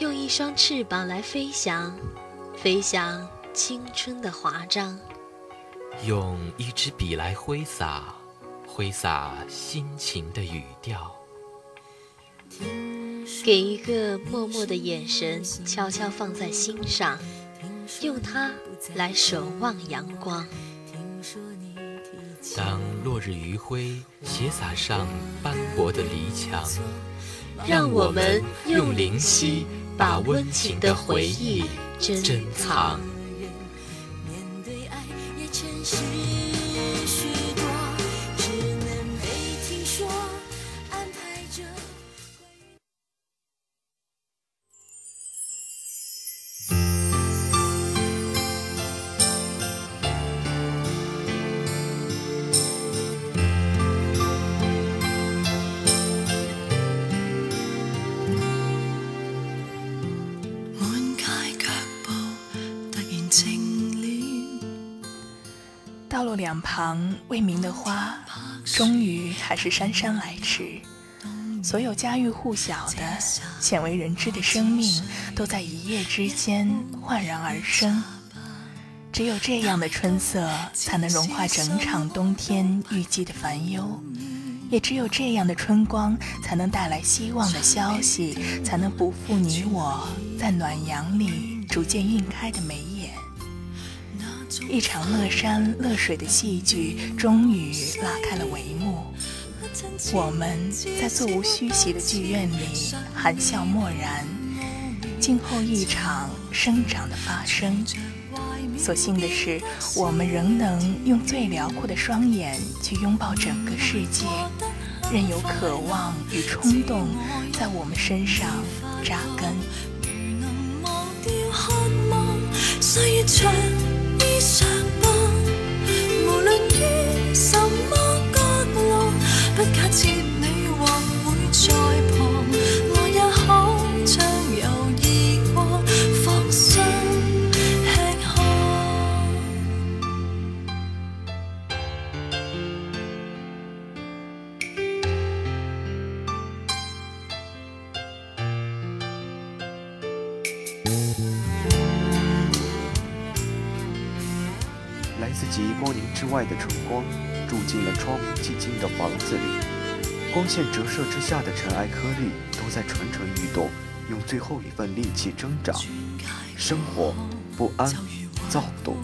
用一双翅膀来飞翔，飞翔青春的华章；用一支笔来挥洒，挥洒心情的语调；给一个默默的眼神悄悄放在心上，用它来守望阳光。当落日余晖斜洒上斑驳的篱墙，让我们用灵犀。把温情的回忆珍藏。道路两旁未名的花，终于还是姗姗来迟。所有家喻户晓的、鲜为人知的生命，都在一夜之间焕然而生。只有这样的春色，才能融化整场冬天郁积的烦忧；也只有这样的春光，才能带来希望的消息，才能不负你我在暖阳里逐渐晕开的眉。一场乐山乐水的戏剧终于拉开了帷幕，我们在座无虚席的剧院里含笑默然，静候一场生长的发生。所幸的是，我们仍能用最辽阔的双眼去拥抱整个世界，任由渴望与冲动在我们身上扎根。岁月长上吧，无论于什么角落，不假设光年之外的晨光，住进了窗户几近的房子里。光线折射之下的尘埃颗粒，都在蠢蠢欲动，用最后一份力气挣扎。生活、不安、躁动，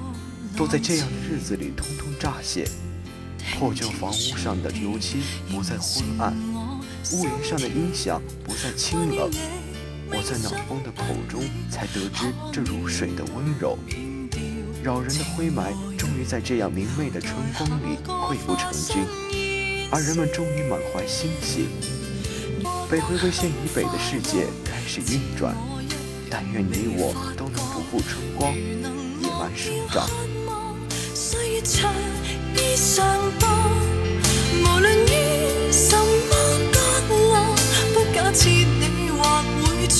都在这样的日子里通通乍现。破旧房屋上的油漆不再昏暗，屋檐上的音响不再清冷。我在暖风的口中，才得知这如水的温柔。扰人的灰霾于在这样明媚的春风里溃不成军，而人们终于满怀欣喜。北回归线以北的世界开始运转，但愿你我都能不负春光，野蛮生长。无论于什么角落，不假设你或会在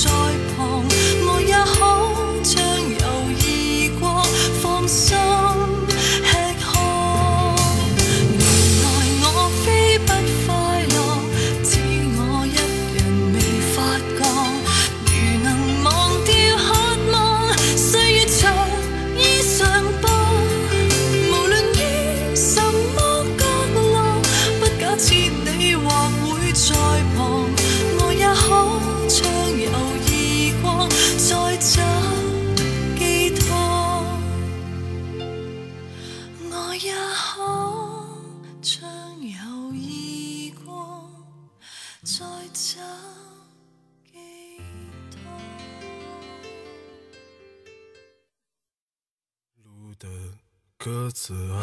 子啊，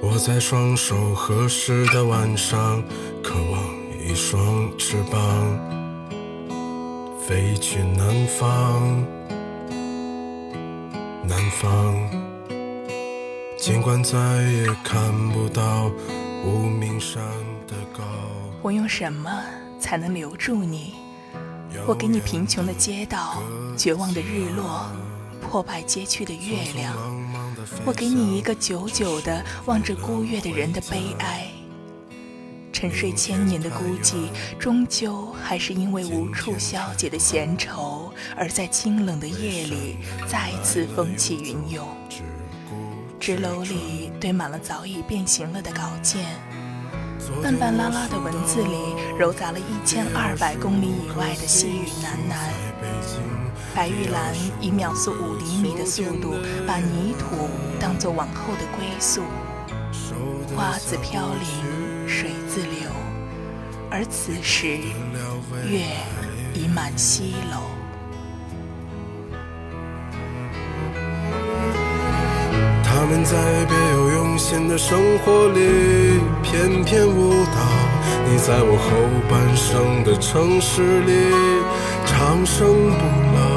我在双手合十的晚上，渴望一双翅膀，飞去南方，南方。尽管再也看不到无名山的高。我用什么才能留住你？我给你贫穷的街道，绝望的日落，破败街区的月亮。我给你一个久久的望着孤月的人的悲哀。沉睡千年的孤寂，终究还是因为无处消解的闲愁，而在清冷的夜里再次风起云涌。纸篓里堆满了早已变形了的稿件。半半拉拉的文字里，揉杂了一千二百公里以外的细雨喃喃。白玉兰以秒速五厘米的速度，把泥土当作往后的归宿。花自飘零，水自流，而此时，月已满西楼。他们在别有用心的生活里翩翩舞蹈，你在我后半生的城市里长生不老。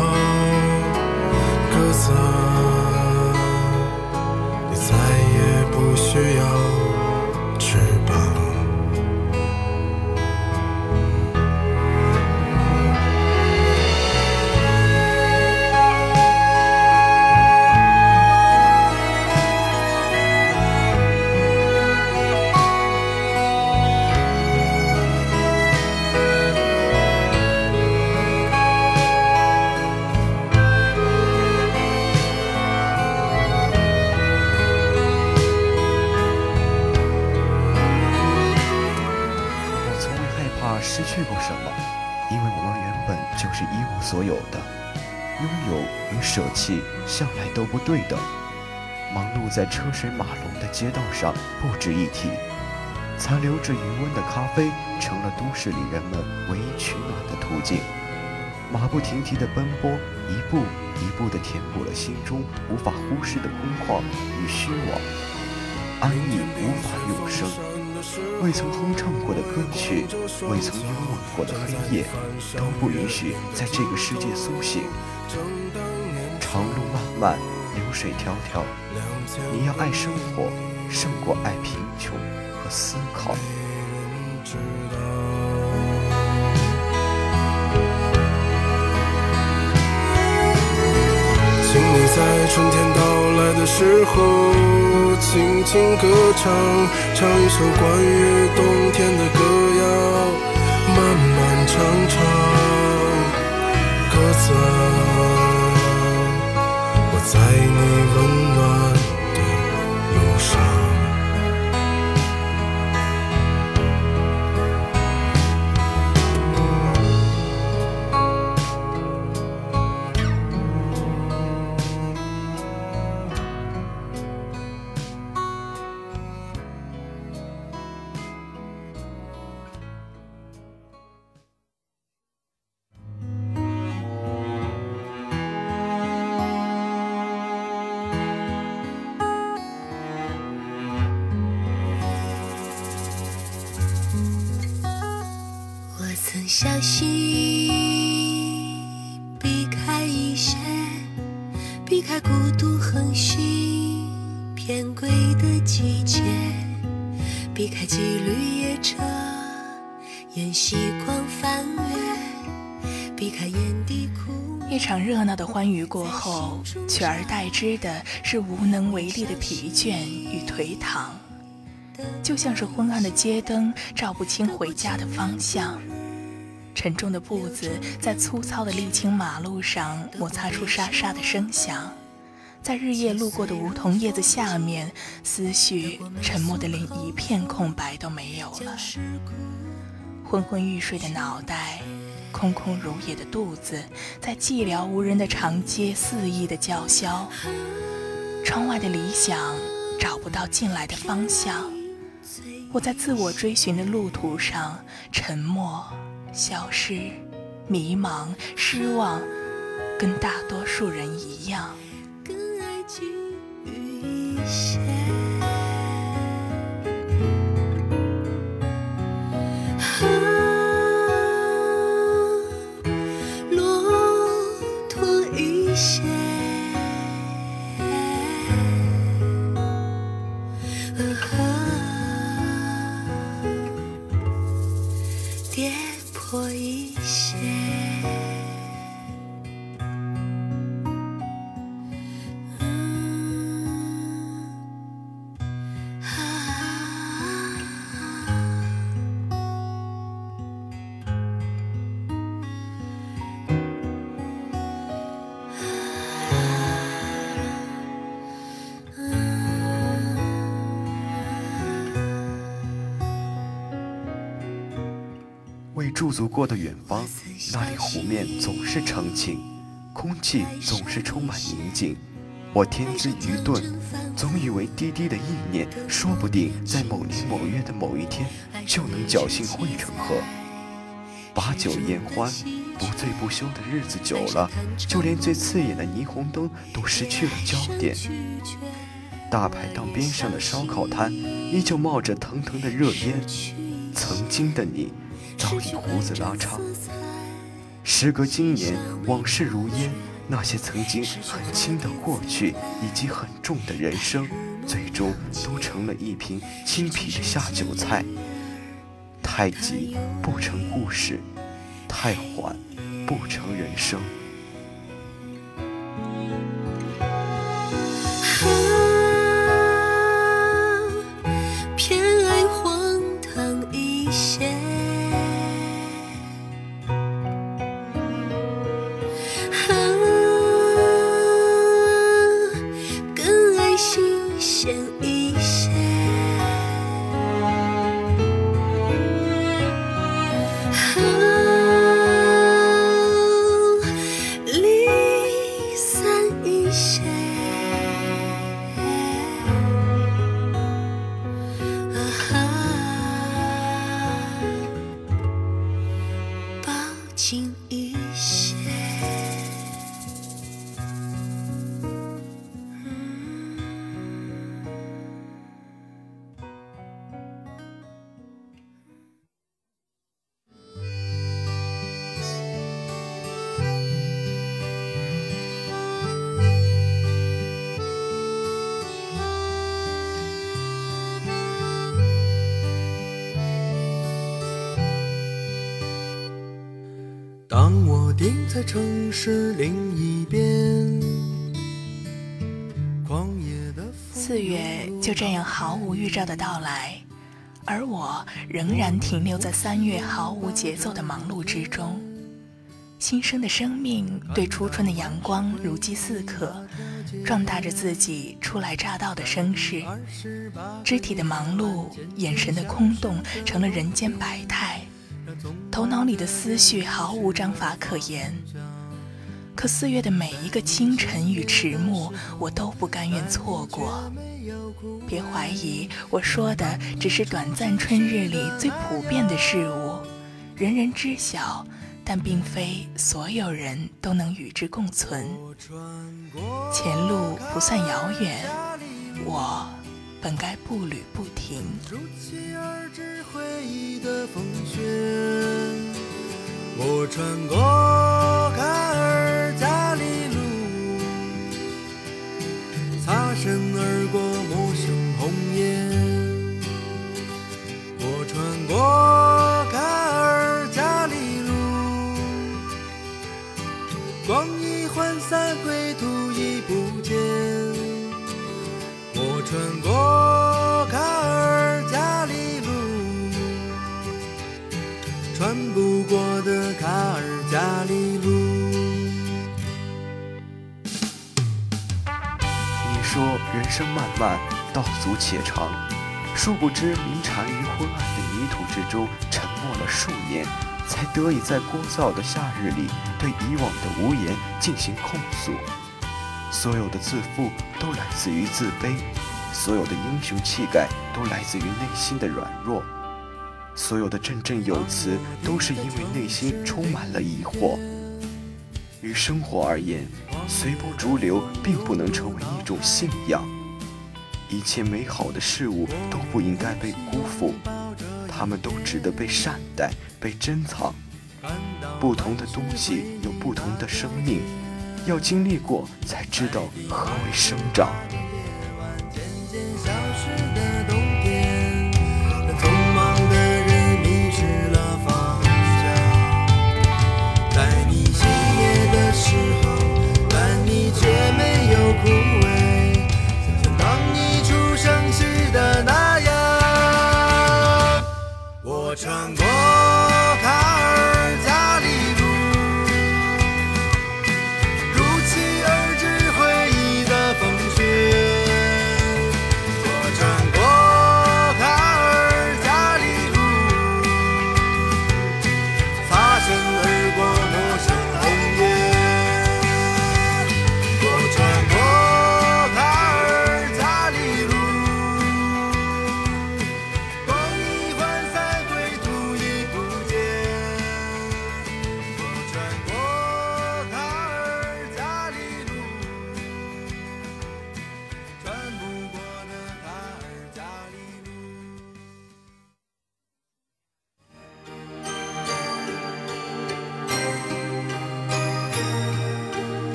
不对等。忙碌在车水马龙的街道上不值一提，残留着余温的咖啡成了都市里人们唯一取暖的途径。马不停蹄的奔波，一步一步地填补了心中无法忽视的空旷与虚妄。安逸无法永生。未曾哼唱过的歌曲，未曾拥吻过的黑夜，都不允许在这个世界苏醒。长路漫漫，流水迢迢，你要爱生活，胜过爱贫穷和思考。请你在春天到来的时候。轻轻歌唱，唱一首关于冬小心避开一些，避开孤独横行偏轨的季节，避开几缕夜车沿夕光翻越，避开眼底枯。一场热闹的欢愉过后，取而代之的是无能为力的疲倦与颓唐，就像是昏暗的街灯照不清回家的方向。沉重的步子在粗糙的沥青马路上摩擦出沙沙的声响，在日夜路过的梧桐叶子下面，思绪沉默的连一片空白都没有了。昏昏欲睡的脑袋，空空如也的肚子，在寂寥无人的长街肆意的叫嚣。窗外的理想找不到进来的方向，我在自我追寻的路途上沉默。消失迷茫失望跟大多数人一样。更爱寄予一些哈啰妥一些啊我一。驻足过的远方，那里湖面总是澄清，空气总是充满宁静。我天资愚钝，总以为滴滴的意念，说不定在某年某月的某一天，就能侥幸汇成河。把酒言欢，不醉不休的日子久了，就连最刺眼的霓虹灯都失去了焦点。大排档边上的烧烤摊，依旧冒着腾腾的热烟。曾经的你。早已胡子拉碴，时隔今年，往事如烟。那些曾经很轻的过去，以及很重的人生，最终都成了一瓶青啤的下酒菜。太急不成故事，太缓不成人生。在城市另一边，四月就这样毫无预兆的到来，而我仍然停留在三月毫无节奏的忙碌之中。新生的生命对初春的阳光如饥似渴，壮大着自己初来乍到的声势。肢体的忙碌，眼神的空洞，成了人间百态。头脑里的思绪毫无章法可言，可四月的每一个清晨与迟暮，我都不甘愿错过。别怀疑，我说的只是短暂春日里最普遍的事物，人人知晓，但并非所有人都能与之共存。前路不算遥远，我本该步履不停。我穿过足且长，殊不知明禅于昏暗的泥土之中沉默了数年，才得以在聒噪的夏日里对以往的无言进行控诉。所有的自负都来自于自卑，所有的英雄气概都来自于内心的软弱。所有的振振有词，都是因为内心充满了疑惑。于生活而言，随波逐流并不能成为一种信仰。一切美好的事物都不应该被辜负，他们都值得被善待、被珍藏。不同的东西有不同的生命，要经历过才知道何为生长。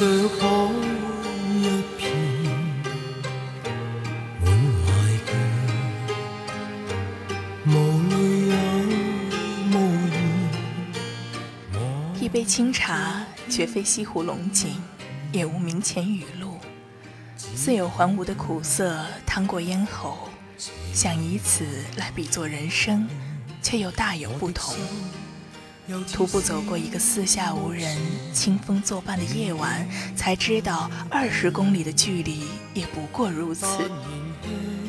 一杯清茶，绝非西湖龙井，也无明前雨露，似有还无的苦涩淌过咽喉，想以此来比作人生，却又大有不同。徒步走过一个四下无人、清风作伴的夜晚，才知道二十公里的距离也不过如此。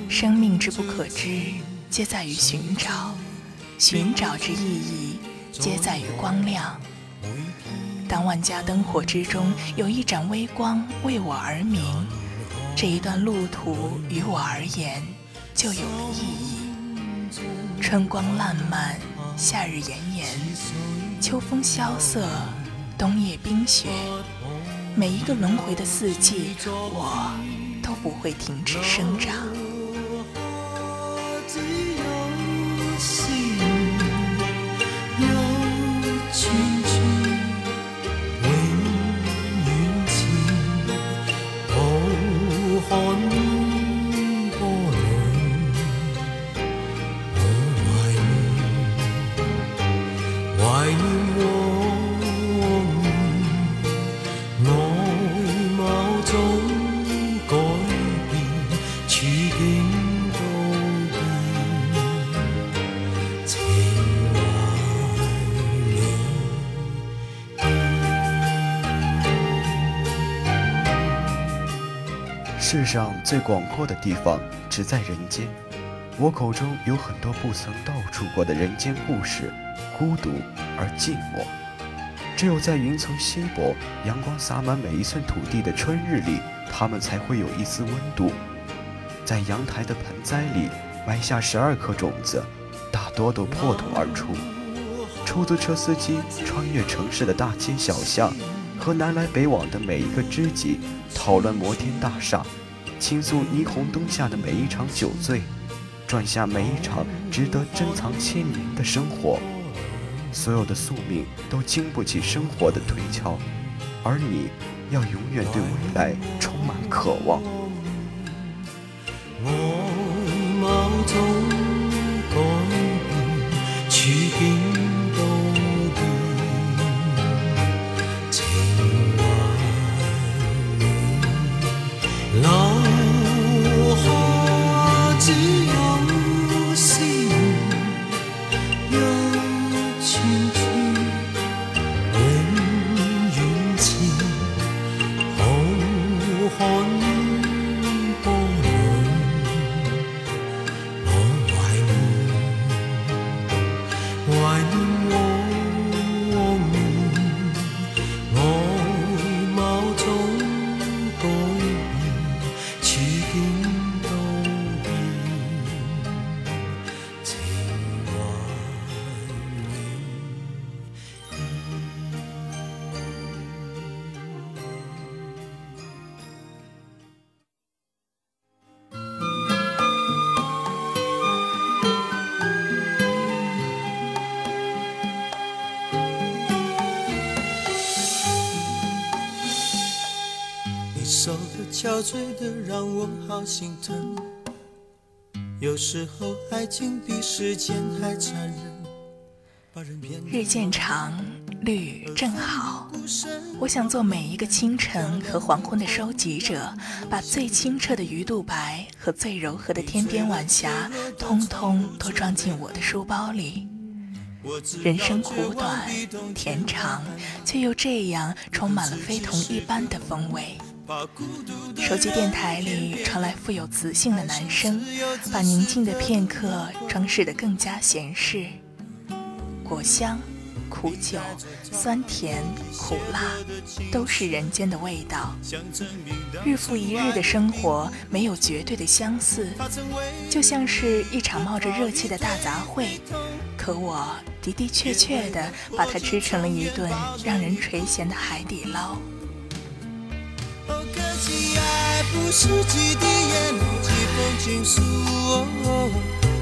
生命之不可知，皆在于寻找；寻找之意义，皆在于光亮。当万家灯火之中有一盏微光为我而明，这一段路途于我而言就有了意义。春光烂漫。夏日炎炎，秋风萧瑟，冬夜冰雪，每一个轮回的四季，我都不会停止生长。上最广阔的地方只在人间，我口中有很多不曾道出过的人间故事，孤独而寂寞。只有在云层稀薄、阳光洒满每一寸土地的春日里，它们才会有一丝温度。在阳台的盆栽里埋下十二颗种子，大多都破土而出。出租车司机穿越城市的大街小巷，和南来北往的每一个知己讨论摩天大厦。倾诉霓虹灯下的每一场酒醉，转下每一场值得珍藏千年的生活。所有的宿命都经不起生活的推敲，而你要永远对未来充满渴望。憔悴的让我好心疼。有时候爱情比时间还残忍，把人骗日渐长，绿正好。我想做每一个清晨和黄昏的收集者，把最清澈的鱼肚白和最柔和的天边晚霞，通通都装进我的书包里。人生苦短，甜长，却又这样充满了非同一般的风味。手机电台里传来富有磁性的男声，把宁静的片刻装饰得更加闲适。果香、苦酒、酸甜、苦辣，都是人间的味道。日复一日的生活没有绝对的相似，就像是一场冒着热气的大杂烩。可我的的确确地把它吃成了一顿让人垂涎的海底捞。可惜爱不是几滴眼泪，几封情书。哦，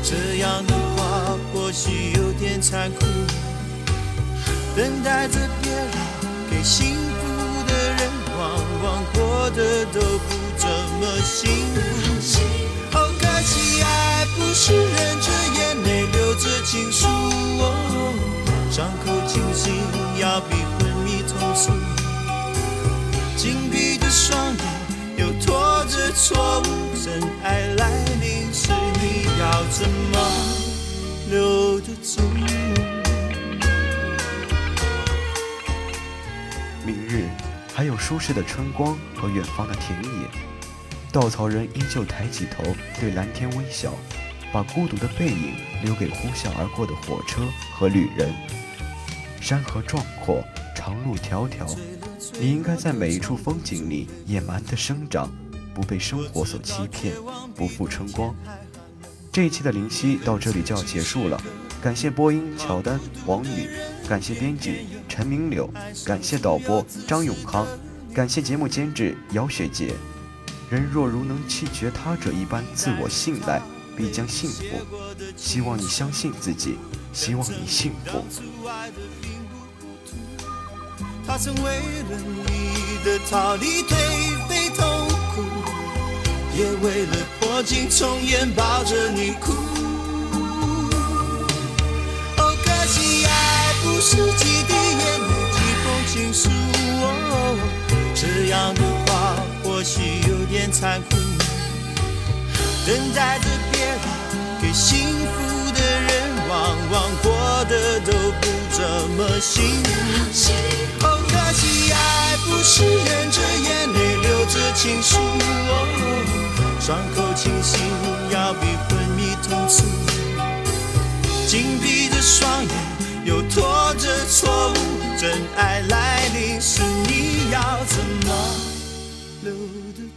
这样的话或许有点残酷。等待着别人给幸福的人，往往过得都不怎么幸福。哦，可惜爱不是忍着眼泪，流着情书。哦，伤口清醒要比着错。真爱来临时，你要怎么留得住？明日还有舒适的春光和远方的田野，稻草人依旧抬起头对蓝天微笑，把孤独的背影留给呼啸而过的火车和旅人。山河壮阔，长路迢迢，你应该在每一处风景里野蛮地生长，不被生活所欺骗，不负春光。这一期的灵犀到这里就要结束了，感谢播音乔丹、王宇，感谢编辑陈明柳，感谢导播张永康，感谢节目监制姚雪洁。人若如能弃绝他者一般自我信赖，必将幸福。希望你相信自己，希望你幸福。他曾为了你的逃离颓，也为了破镜重圆抱着你哭。哦，可惜爱不是几滴眼泪，几封情书。哦，这样的话或许有点残酷。等待着别人给幸福的人，往往过得都不怎么幸福。哦，可惜爱不是忍着眼泪，留着情书。哦，伤口清醒要比昏迷痛楚。紧闭着双眼，又拖着错误。真爱来临时，你要怎么留得住？